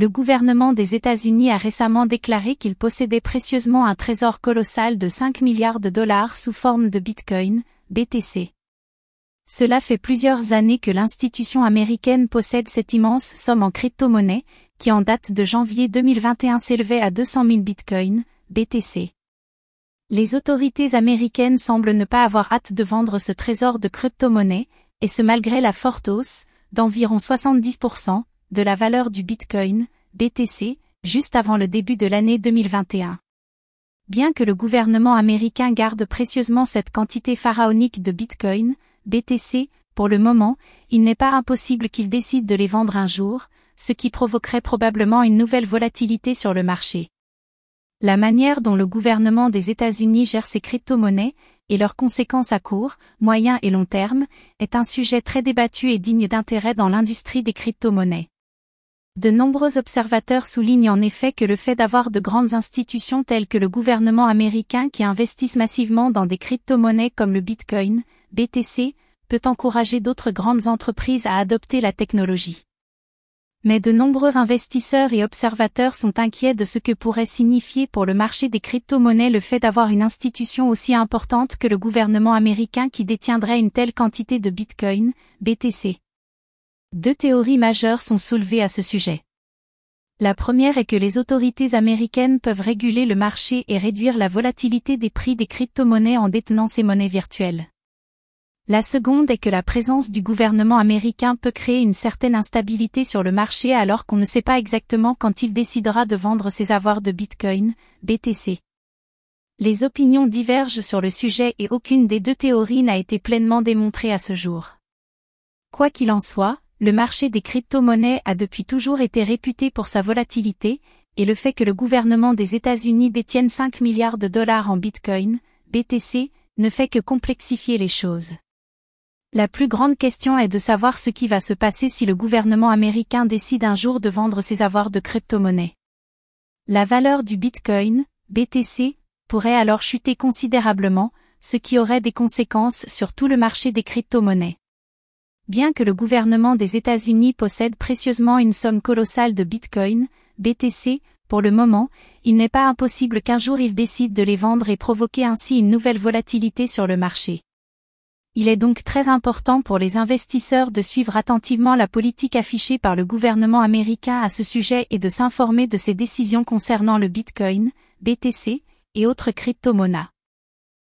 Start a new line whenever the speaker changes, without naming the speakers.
le gouvernement des États-Unis a récemment déclaré qu'il possédait précieusement un trésor colossal de 5 milliards de dollars sous forme de Bitcoin, BTC. Cela fait plusieurs années que l'institution américaine possède cette immense somme en crypto-monnaie, qui en date de janvier 2021 s'élevait à 200 000 bitcoins, BTC. Les autorités américaines semblent ne pas avoir hâte de vendre ce trésor de crypto-monnaie, et ce malgré la forte hausse, d'environ 70%, de la valeur du bitcoin, BTC, juste avant le début de l'année 2021. Bien que le gouvernement américain garde précieusement cette quantité pharaonique de bitcoin, BTC, pour le moment, il n'est pas impossible qu'il décide de les vendre un jour, ce qui provoquerait probablement une nouvelle volatilité sur le marché. La manière dont le gouvernement des États-Unis gère ses crypto-monnaies, et leurs conséquences à court, moyen et long terme, est un sujet très débattu et digne d'intérêt dans l'industrie des crypto-monnaies. De nombreux observateurs soulignent en effet que le fait d'avoir de grandes institutions telles que le gouvernement américain qui investissent massivement dans des crypto-monnaies comme le Bitcoin, BTC, peut encourager d'autres grandes entreprises à adopter la technologie. Mais de nombreux investisseurs et observateurs sont inquiets de ce que pourrait signifier pour le marché des crypto-monnaies le fait d'avoir une institution aussi importante que le gouvernement américain qui détiendrait une telle quantité de Bitcoin, BTC. Deux théories majeures sont soulevées à ce sujet. La première est que les autorités américaines peuvent réguler le marché et réduire la volatilité des prix des crypto-monnaies en détenant ces monnaies virtuelles. La seconde est que la présence du gouvernement américain peut créer une certaine instabilité sur le marché alors qu'on ne sait pas exactement quand il décidera de vendre ses avoirs de Bitcoin, BTC. Les opinions divergent sur le sujet et aucune des deux théories n'a été pleinement démontrée à ce jour. Quoi qu'il en soit, le marché des crypto-monnaies a depuis toujours été réputé pour sa volatilité, et le fait que le gouvernement des États-Unis détienne 5 milliards de dollars en Bitcoin, BTC, ne fait que complexifier les choses. La plus grande question est de savoir ce qui va se passer si le gouvernement américain décide un jour de vendre ses avoirs de crypto-monnaies. La valeur du Bitcoin, BTC, pourrait alors chuter considérablement, ce qui aurait des conséquences sur tout le marché des crypto-monnaies. Bien que le gouvernement des États-Unis possède précieusement une somme colossale de Bitcoin, BTC, pour le moment, il n'est pas impossible qu'un jour il décide de les vendre et provoquer ainsi une nouvelle volatilité sur le marché. Il est donc très important pour les investisseurs de suivre attentivement la politique affichée par le gouvernement américain à ce sujet et de s'informer de ses décisions concernant le Bitcoin, BTC, et autres crypto-monnaies.